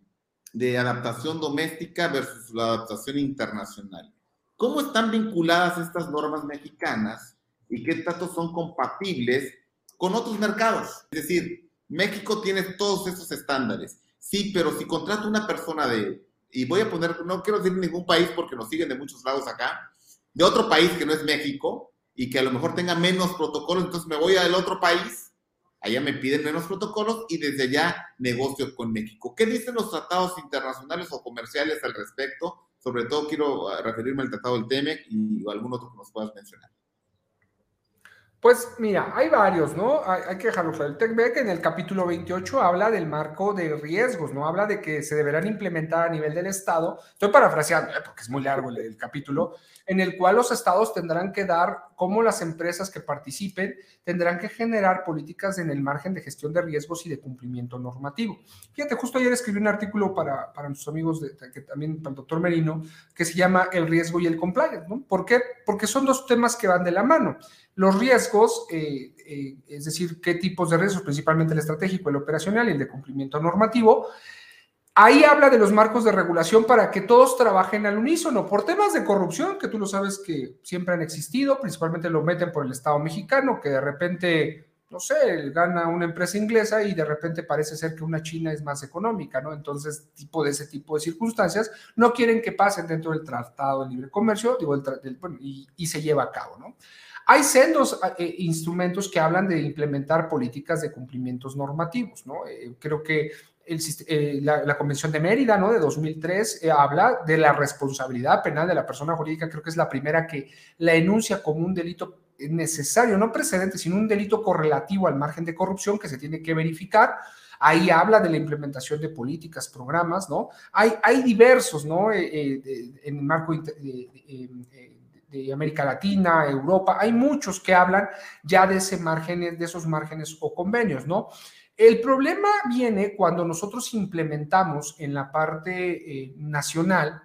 S1: de adaptación doméstica versus la adaptación internacional, ¿cómo están vinculadas estas normas mexicanas y qué tanto son compatibles con otros mercados? Es decir, México tiene todos esos estándares. Sí, pero si contrato una persona de, y voy a poner, no quiero decir ningún país porque nos siguen de muchos lados acá, de otro país que no es México y que a lo mejor tenga menos protocolos, entonces me voy al otro país, allá me piden menos protocolos y desde allá negocio con México. ¿Qué dicen los tratados internacionales o comerciales al respecto? Sobre todo quiero ah, referirme al tratado del TEMEC y algún otro que nos puedas mencionar.
S2: Pues mira, hay varios, ¿no? Hay, que dejarlo claro. El TECBEC en el capítulo 28 habla del marco de riesgos, ¿no? Habla de que se deberán implementar a nivel del Estado. Estoy parafraseando, ¿eh? porque es muy largo el, capítulo, en el cual los estados tendrán que dar, como las empresas que participen, tendrán que generar políticas en el margen de gestión de riesgos y de cumplimiento normativo. Fíjate, justo ayer escribí un artículo para, para nuestros amigos, que también para el doctor Merino, que se llama El riesgo y el compliance, ¿no? ¿Por qué? Porque son dos temas que van de la mano. Los riesgos, eh, eh, es decir, qué tipos de riesgos, principalmente el estratégico, el operacional y el de cumplimiento normativo. Ahí habla de los marcos de regulación para que todos trabajen al unísono por temas de corrupción, que tú lo sabes que siempre han existido, principalmente lo meten por el Estado mexicano, que de repente, no sé, gana una empresa inglesa y de repente parece ser que una china es más económica, ¿no? Entonces, tipo de ese tipo de circunstancias no quieren que pasen dentro del Tratado de Libre Comercio digo, y, y se lleva a cabo, ¿no? Hay sendos eh, instrumentos que hablan de implementar políticas de cumplimientos normativos, ¿no? Eh, creo que eh, la, Convención de Mérida, ¿no? De 2003, habla de la responsabilidad penal de la persona jurídica, creo que es la primera que la enuncia como un delito necesario, no precedente, sino un delito correlativo al margen de corrupción que se tiene que verificar. Ahí habla de la implementación de políticas, programas, ¿no? Hay, hay diversos, ¿no? en el marco de, de América Latina, Europa, hay muchos que hablan ya de ese margen, de esos márgenes o convenios, ¿no? El problema viene cuando nosotros implementamos en la parte eh, nacional,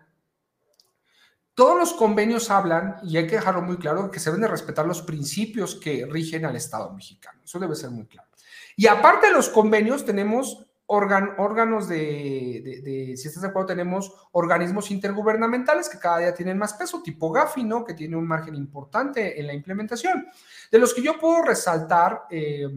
S2: todos los convenios hablan, y hay que dejarlo muy claro, que se deben de respetar los principios que rigen al Estado mexicano. Eso debe ser muy claro. Y aparte de los convenios, tenemos órganos de, si estás de acuerdo, tenemos organismos intergubernamentales que cada día tienen más peso, tipo Gafi, ¿no? Que tiene un margen importante en la implementación. De los que yo puedo resaltar, eh,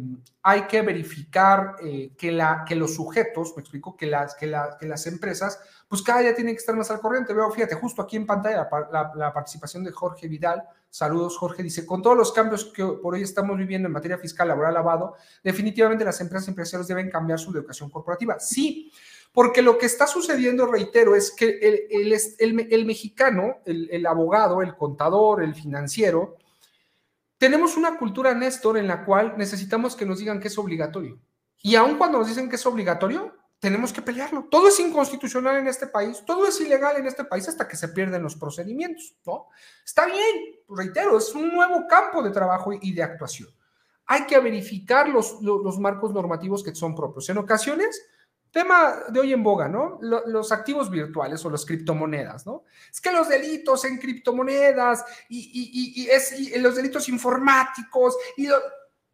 S2: hay que verificar eh, que, la, que los sujetos, me explico, que las, que, que las empresas, pues cada día tienen que estar más al corriente. Veo, fíjate, justo aquí en pantalla la, la participación de Jorge Vidal, Saludos, Jorge. Dice, con todos los cambios que por hoy estamos viviendo en materia fiscal, laboral, lavado, definitivamente las empresas y empresarios deben cambiar su educación corporativa. Sí, porque lo que está sucediendo, reitero, es que el, mexicano, el, abogado, el contador, el financiero, tenemos una cultura, Néstor, en la cual necesitamos que nos digan que es obligatorio. Y aun cuando nos dicen que es obligatorio, tenemos que pelearlo. Todo es inconstitucional en este país, todo es ilegal en este país hasta que se pierden los procedimientos, ¿no? Está bien, reitero, es un nuevo campo de trabajo y de actuación. Hay que verificar los, los, marcos normativos que son propios. En ocasiones, tema de hoy en boga, ¿no? Los, activos virtuales o las criptomonedas, ¿no? Es que los delitos en criptomonedas y, y, es, los delitos informáticos y,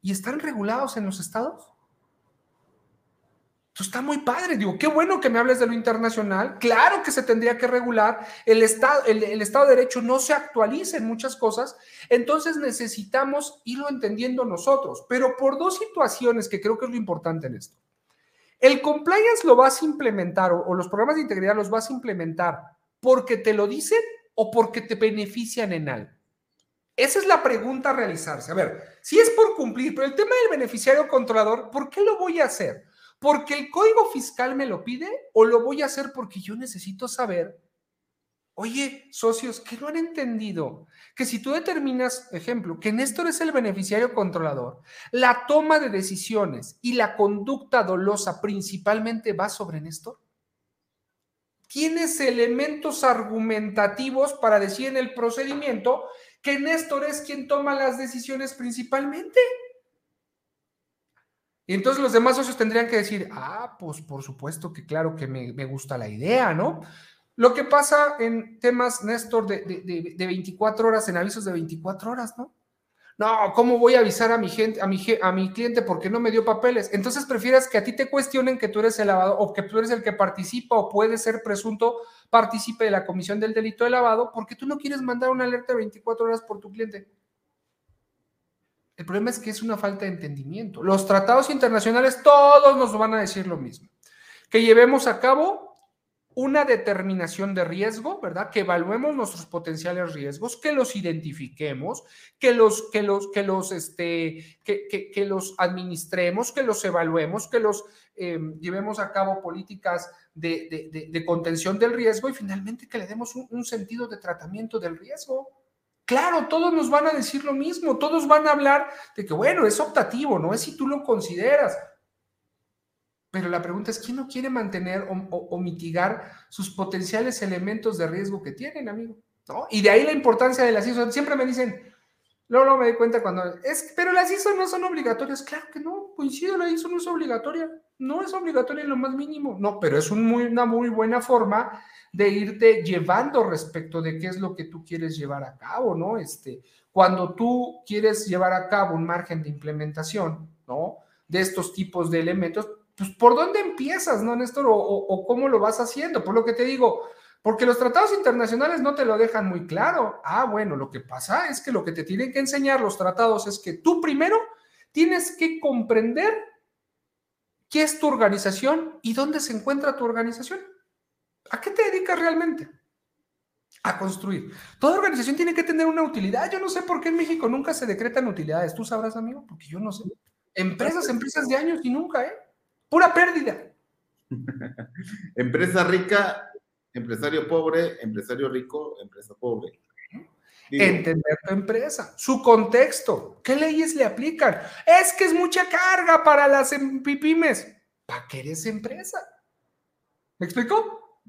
S2: y están regulados en los estados está muy padre, digo, qué bueno que me hables de lo internacional. Claro que se tendría que regular. El Estado, el, Estado de Derecho no se actualiza en muchas cosas. Entonces necesitamos irlo entendiendo nosotros, pero por dos situaciones que creo que es lo importante en esto. El compliance lo vas a implementar o, los programas de integridad los vas a implementar porque te lo dicen o porque te benefician en algo. Esa es la pregunta a realizarse. A ver, si es por cumplir, pero el tema del beneficiario controlador, ¿por qué lo voy a hacer? ¿Porque el código fiscal me lo pide o lo voy a hacer porque yo necesito saber Oye, socios, que no han entendido que si tú determinas, ejemplo, que Néstor es el beneficiario controlador, la toma de decisiones y la conducta dolosa principalmente va sobre Néstor. Tienes elementos argumentativos para decir en el procedimiento que Néstor es quien toma las decisiones principalmente. Y entonces los demás socios tendrían que decir, ah, pues por supuesto que claro que me, me gusta la idea, ¿no? Lo que pasa en temas, Néstor, de, 24 horas, en avisos de 24 horas, ¿no? No, ¿cómo voy a avisar a mi gente, a mi, a mi cliente porque no me dio papeles? Entonces prefieres que a ti te cuestionen que tú eres el lavado o que tú eres el que participa o puede ser presunto partícipe de la comisión del delito de lavado porque tú no quieres mandar una alerta de 24 horas por tu cliente. El problema es que es una falta de entendimiento. Los tratados internacionales todos nos van a decir lo mismo. Que llevemos a cabo una determinación de riesgo, ¿verdad? Que evaluemos nuestros potenciales riesgos, que los identifiquemos, que los, que los, que los, este, que, los administremos, que los evaluemos, que los em, llevemos a cabo políticas de, contención del riesgo y finalmente que le demos un sentido de tratamiento del riesgo. Claro, todos nos van a decir lo mismo, todos van a hablar de que, bueno, es optativo, no es si tú lo consideras. Pero la pregunta es, ¿quién no quiere mantener o, mitigar sus potenciales elementos de riesgo que tienen, amigo? ¿No? Y de ahí la importancia de las ISO. Siempre me dicen, luego, no me doy cuenta cuando es, pero las ISO no son obligatorias. Claro que no, coincido, la ISO no es obligatoria. No es obligatoria en lo más mínimo. No, pero es una muy buena forma de irte llevando respecto de qué es lo que tú quieres llevar a cabo, ¿no? Este, cuando tú quieres llevar a cabo un margen de implementación, ¿no? De estos tipos de elementos, pues ¿por dónde empiezas, no, Néstor? O, cómo lo vas haciendo? Por lo que te digo, porque los tratados internacionales no te lo dejan muy claro. Ah, bueno, lo que pasa es que lo que te tienen que enseñar los tratados es que tú primero tienes que comprender qué es tu organización y dónde se encuentra tu organización. ¿A qué te dedicas realmente? A construir. Toda organización tiene que tener una utilidad. Yo no sé por qué en México nunca se decretan utilidades. ¿Tú sabrás, amigo? Porque yo no sé. Empresas, empresas de años y nunca, ¿eh? Pura pérdida. [laughs]
S1: Empresa rica, empresario pobre, empresario rico, empresa pobre.
S2: Entender tu empresa, su contexto, qué leyes le aplican. Es que es mucha carga para las pymes. ¿Para qué eres empresa? ¿Me explicó?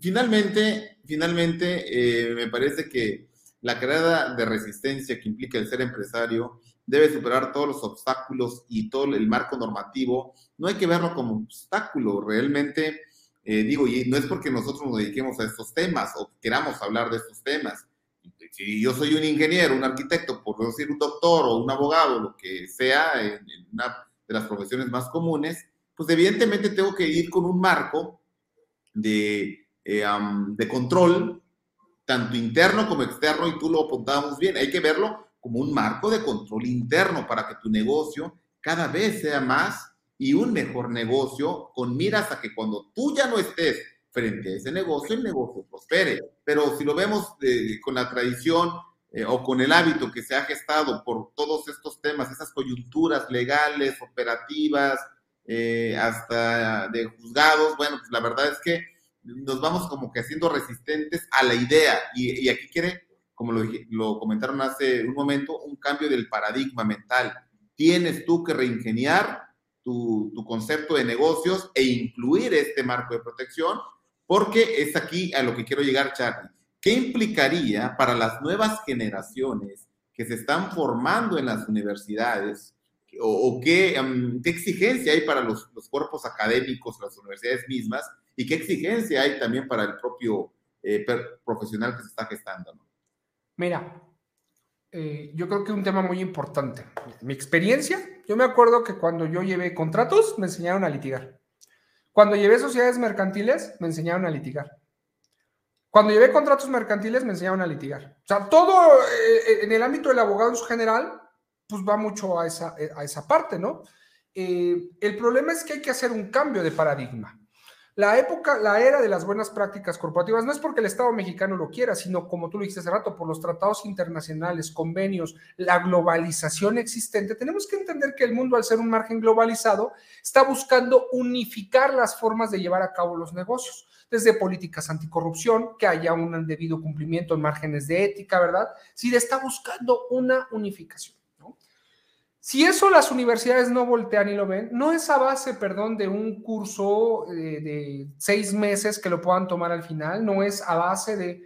S1: Finalmente, finalmente, eh, me parece que la carrera de resistencia que implica el ser empresario debe superar todos los obstáculos y todo el marco normativo. No hay que verlo como obstáculo, realmente, eh, digo, y no es porque nosotros nos dediquemos a estos temas o queramos hablar de estos temas. Si yo soy un ingeniero, un arquitecto, por decir un doctor o un abogado, lo que sea, en, una de las profesiones más comunes, pues evidentemente tengo que ir con un marco de, eh, de control, tanto interno como externo, y tú lo apuntábamos bien, hay que verlo como un marco de control interno para que tu negocio cada vez sea más y un mejor negocio con miras a que cuando tú ya no estés frente a ese negocio, el negocio prospere. Pero si lo vemos con la tradición eh, o con el hábito que se ha gestado por todos estos temas, esas coyunturas legales, operativas, eh, hasta de juzgados, bueno, pues la verdad es que nos vamos como que haciendo resistentes a la idea y, y aquí quiere como lo, comentaron hace un momento, un cambio del paradigma mental. Tienes tú que reingeniar tu, concepto de negocios e incluir este marco de protección, porque es aquí a lo que quiero llegar, Charlie. ¿Qué implicaría para las nuevas generaciones que se están formando en las universidades o, qué, exigencia hay para los, cuerpos académicos, las universidades mismas, y qué exigencia hay también para el propio eh, profesional que se está gestando.
S2: Mira, eh, yo creo que un tema muy importante. Mi experiencia, yo me acuerdo que cuando yo llevé contratos, me enseñaron a litigar. Cuando llevé sociedades mercantiles, me enseñaron a litigar. Cuando llevé contratos mercantiles, me enseñaron a litigar. O sea, todo eh, en el ámbito del abogado en general, pues va mucho a esa, a esa parte, ¿no? Eh, el problema es que hay que hacer un cambio de paradigma. La época, la era de las buenas prácticas corporativas no es porque el Estado mexicano lo quiera, sino como tú lo dijiste hace rato, por los tratados internacionales, convenios, la globalización existente. Tenemos que entender que el mundo, al ser un margen globalizado, está buscando unificar las formas de llevar a cabo los negocios, desde políticas anticorrupción, que haya un debido cumplimiento en márgenes de ética, ¿verdad? Sí, está buscando una unificación. Si eso las universidades no voltean y lo ven, no es a base, perdón, de un curso de, eh, de seis meses que lo puedan tomar al final, no es a base de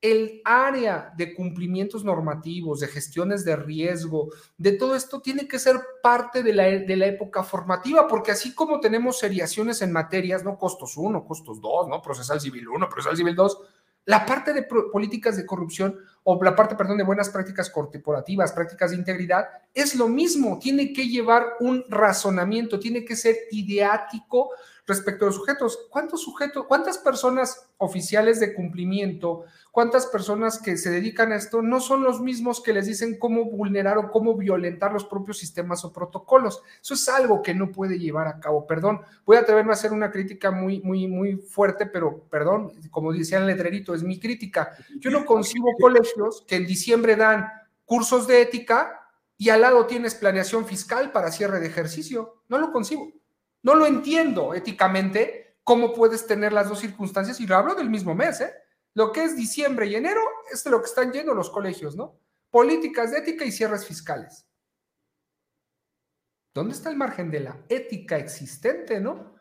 S2: el área de cumplimientos normativos, de gestiones de riesgo, de todo esto tiene que ser parte de la, de la época formativa, porque así como tenemos seriaciones en materias, ¿no? Costos 1, costos 2, ¿no? Procesal civil 1, procesal civil 2, la parte de políticas de corrupción o la parte, perdón, de buenas prácticas corporativas, prácticas de integridad, es lo mismo, tiene que llevar un razonamiento, tiene que ser ideático respecto a los sujetos. ¿Cuántos sujetos, cuántas personas oficiales de cumplimiento, cuántas personas que se dedican a esto no son los mismos que les dicen cómo vulnerar o cómo violentar los propios sistemas o protocolos? Eso es algo que no puede llevar a cabo. Perdón, voy a atreverme a hacer una crítica muy, muy, muy fuerte, pero perdón, como decía el letrerito, es mi crítica. Yo no concibo colegios que en diciembre dan cursos de ética y al lado tienes planeación fiscal para cierre de ejercicio. No lo concibo. No lo entiendo éticamente cómo puedes tener las dos circunstancias y lo hablo del mismo mes, ¿eh? Lo que es diciembre y enero es de lo que están yendo los colegios, ¿no? Políticas de ética y cierres fiscales. ¿Dónde está el margen de la ética existente, no?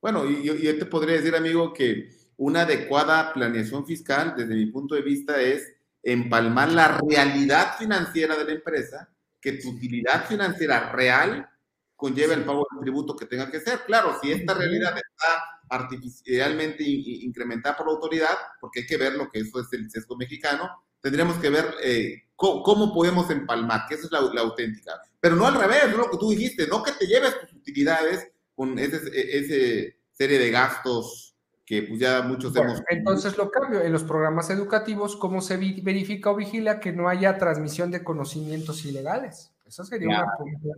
S1: Bueno, y yo, te podría decir, amigo, que una adecuada planeación fiscal, desde mi punto de vista, es empalmar la realidad financiera de la empresa, que tu utilidad financiera real conlleva el pago del tributo que tenga que ser. Claro, si esta realidad está artificialmente incrementada por la autoridad, porque hay que ver lo que eso es el sesgo mexicano, tendríamos que ver eh, cómo, podemos empalmar, que esa es la, auténtica. Pero no al revés, no lo que tú dijiste, no que te lleves tus utilidades con esa ese serie de gastos que pues ya muchos hemos...
S2: Entonces lo cambio, en los programas educativos, ¿cómo se verifica o vigila que no haya transmisión de conocimientos ilegales? Eso sería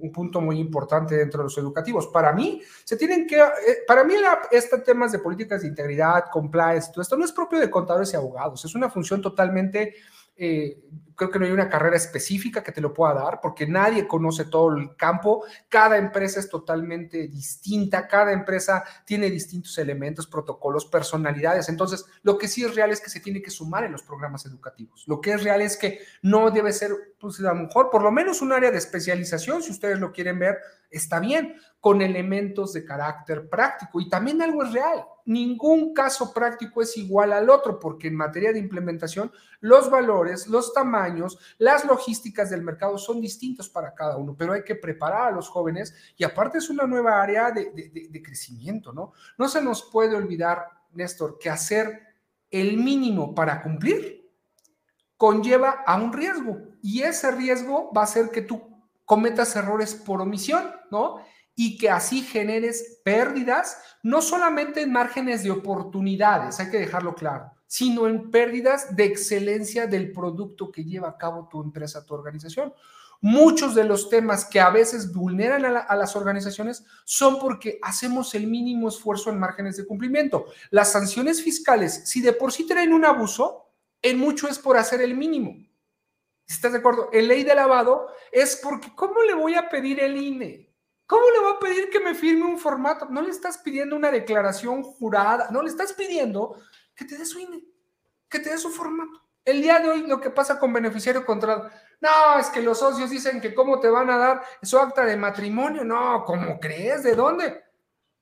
S2: un punto muy importante dentro de los educativos. Para mí, se tienen que, eh, para mí, este temas de políticas de integridad, compliance, todo esto no es propio de contadores y abogados, es una función totalmente eh, creo que no hay una carrera específica que te lo pueda dar porque nadie conoce todo el campo, cada empresa es totalmente distinta, cada empresa tiene distintos elementos, protocolos, personalidades, entonces lo que sí es real es que se tiene que sumar en los programas educativos, lo que es real es que no debe ser, pues a lo mejor por lo menos un área de especialización, si ustedes lo quieren ver, está bien, con elementos de carácter práctico y también algo es real, ningún caso práctico es igual al otro, porque en materia de implementación, los valores, los tamaños, las logísticas del mercado son distintos para cada uno, pero hay que preparar a los jóvenes y aparte es una nueva área de, crecimiento, ¿no? No se nos puede olvidar, Néstor, que hacer el mínimo para cumplir conlleva a un riesgo y ese riesgo va a ser que tú cometas errores por omisión, ¿no? Y que así generes pérdidas, no solamente en márgenes de oportunidades, hay que dejarlo claro, sino en pérdidas de excelencia del producto que lleva a cabo tu empresa, tu organización. Muchos de los temas que a veces vulneran a, las organizaciones son porque hacemos el mínimo esfuerzo en márgenes de cumplimiento. Las sanciones fiscales, si de por sí traen un abuso, en mucho es por hacer el mínimo. ¿Estás de acuerdo? El ley de lavado es porque, ¿cómo le voy a pedir el INE? ¿Cómo le va a pedir que me firme un formato? No le estás pidiendo una declaración jurada, no le estás pidiendo que te dé su INE, que te dé su formato. El día de hoy lo que pasa con beneficiario contrato, no, es que los socios dicen que cómo te van a dar su acta de matrimonio, no, ¿cómo crees? ¿De dónde?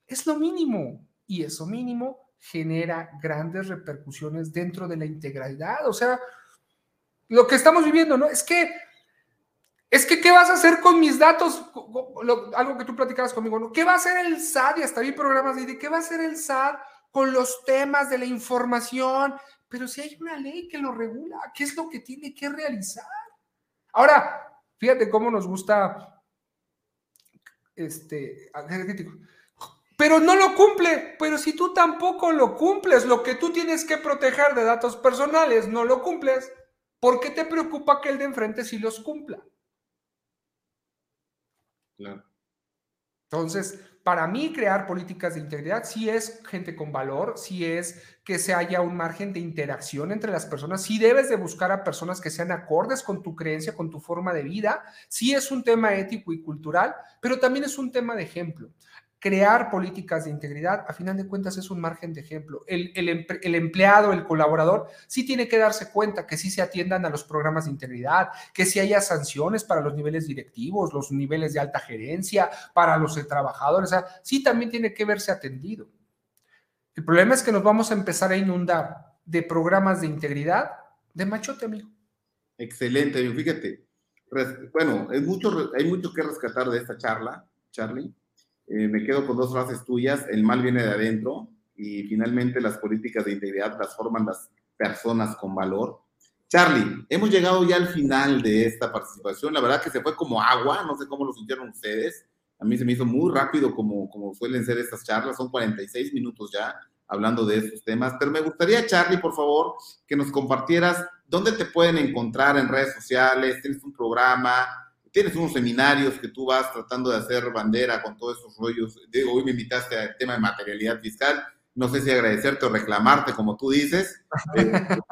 S2: Es lo mínimo y eso mínimo genera grandes repercusiones dentro de la integralidad, o sea, lo que estamos viviendo, ¿no? Es que es que, ¿qué vas a hacer con mis datos? algo que tú platicabas conmigo, ¿no? ¿Qué va a hacer el SAT? Y hasta vi programas de ¿qué va a hacer el SAT con los temas de la información? Pero si hay una ley que lo regula, ¿qué es lo que tiene que realizar? Ahora, fíjate cómo nos gusta este pero no lo cumple. Pero si tú tampoco lo cumples, lo que tú tienes que proteger de datos personales no lo cumples, ¿por qué te preocupa que el de enfrente sí los cumpla? Entonces, para mí crear políticas de integridad sí es gente con valor, sí es que se haya un margen de interacción entre las personas, sí debes de buscar a personas que sean acordes con tu creencia, con tu forma de vida, sí es un tema ético y cultural, pero también es un tema de ejemplo crear políticas de integridad, a final de cuentas es un margen de ejemplo. El, el, empleado, el colaborador, sí tiene que darse cuenta que sí se atiendan a los programas de integridad, que sí haya sanciones para los niveles directivos, los niveles de alta gerencia, para los trabajadores, o sí también tiene que verse atendido. El problema es que nos vamos a empezar a inundar de programas de integridad de machote, amigo.
S1: Excelente, fíjate. Bueno, es mucho, hay mucho que rescatar de esta charla, Charlie eh, me quedo con dos frases tuyas, el mal viene de adentro y finalmente las políticas de integridad las forman las personas con valor. Charlie, hemos llegado ya al final de esta participación, la verdad que se fue como agua, no sé cómo lo sintieron ustedes, a mí se me hizo muy rápido como, como suelen ser estas charlas, son 46 minutos ya hablando de estos temas, pero me gustaría, Charlie, por favor, que nos compartieras dónde te pueden encontrar en redes sociales, tienes un programa, tienes unos seminarios que tú vas tratando de hacer bandera con todos esos rollos. Digo, hoy me invitaste al tema de materialidad fiscal. No sé si agradecerte o reclamarte, como tú dices. [laughs]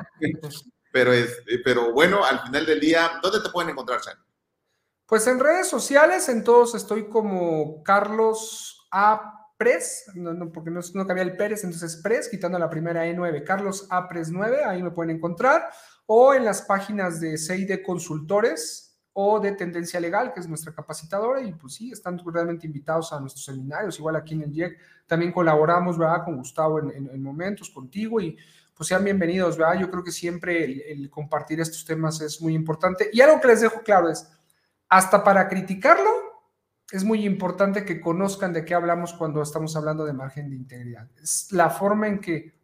S1: pero, es, pero bueno, al final del día, ¿dónde te pueden encontrar, Chan?
S2: Pues en redes sociales, en todos estoy como Carlos A. Pres, no, porque no, no cabía el Pérez, entonces Pres, quitando la primera E9, Carlos A. Pres 9, ahí me pueden encontrar, o en las páginas de CID Consultores, o de Tendencia Legal, que es nuestra capacitadora, y pues sí, están realmente invitados a nuestros seminarios, igual aquí en el IEC también colaboramos, ¿verdad? Con Gustavo en, momentos, contigo, y pues sean bienvenidos, ¿verdad? Yo creo que siempre el, compartir estos temas es muy importante. Y algo que les dejo claro es, hasta para criticarlo, es muy importante que conozcan de qué hablamos cuando estamos hablando de margen de integridad. Es la forma en que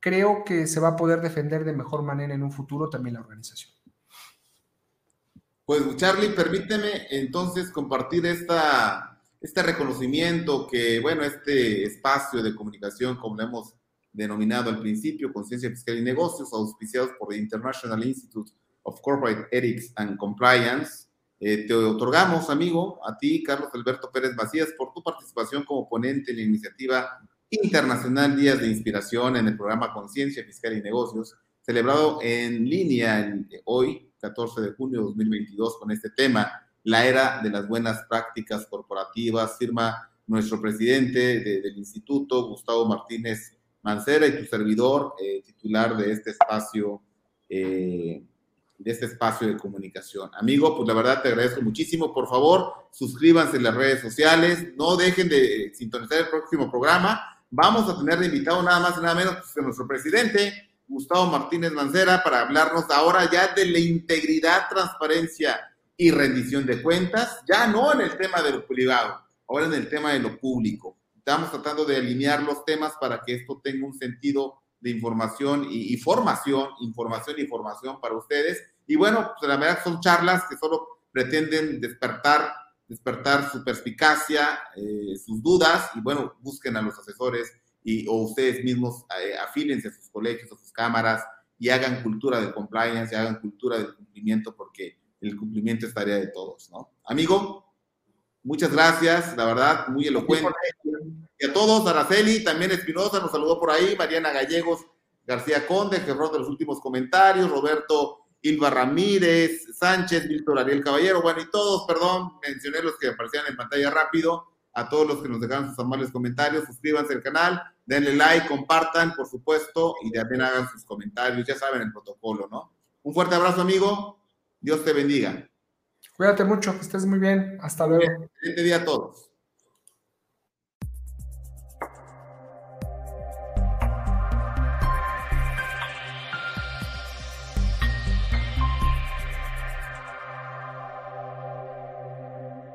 S2: creo que se va a poder defender de mejor manera en un futuro también la organización.
S1: Pues Charlie, permíteme entonces compartir esta, este reconocimiento que, bueno, este espacio de comunicación, como lo hemos denominado al principio, Conciencia Fiscal y Negocios, auspiciados por el International Institute of Corporate Ethics and Compliance, eh, te otorgamos, amigo, a ti, Carlos Alberto Pérez Macías, por tu participación como ponente en la iniciativa internacional Días de Inspiración en el programa Conciencia Fiscal y Negocios, celebrado en línea hoy, 14 de junio de 2022 con este tema, la era de las buenas prácticas corporativas, firma nuestro presidente del instituto, Gustavo Martínez Mancera, y tu servidor, eh, titular de este espacio, eh, de este espacio de comunicación. Amigo, pues la verdad te agradezco muchísimo. Por favor, suscríbanse en las redes sociales, no dejen de sintonizar el próximo programa. Vamos a tener de invitado nada más y nada menos que nuestro presidente, Gustavo Martínez Mancera para hablarnos ahora ya de la integridad, transparencia y rendición de cuentas, ya no en el tema de lo privado, ahora en el tema de lo público. Estamos tratando de alinear los temas para que esto tenga un sentido de información y, formación, información y formación para ustedes. Y bueno, pues la verdad son charlas que solo pretenden despertar, despertar su perspicacia, eh, sus dudas y bueno, busquen a los asesores y, o ustedes mismos eh, afílense a sus colegios, a sus cámaras y hagan cultura de compliance, y hagan cultura de cumplimiento, porque el cumplimiento es tarea de todos, ¿no? Amigo, muchas gracias, la verdad, muy elocuente. Y a todos, Araceli, también Espinosa nos saludó por ahí, Mariana Gallegos, García Conde, que de los últimos comentarios, Roberto Ilva Ramírez, Sánchez, Víctor Ariel Caballero, bueno, y todos, perdón, mencioné los que aparecían en pantalla rápido, a todos los que nos dejaron sus amables comentarios, suscríbanse al canal, denle like, compartan, por supuesto, y también hagan sus comentarios, ya saben el protocolo, ¿no? Un fuerte abrazo, amigo. Dios te bendiga.
S2: Cuídate mucho, que estés muy bien. Hasta luego.
S1: Excelente día a todos.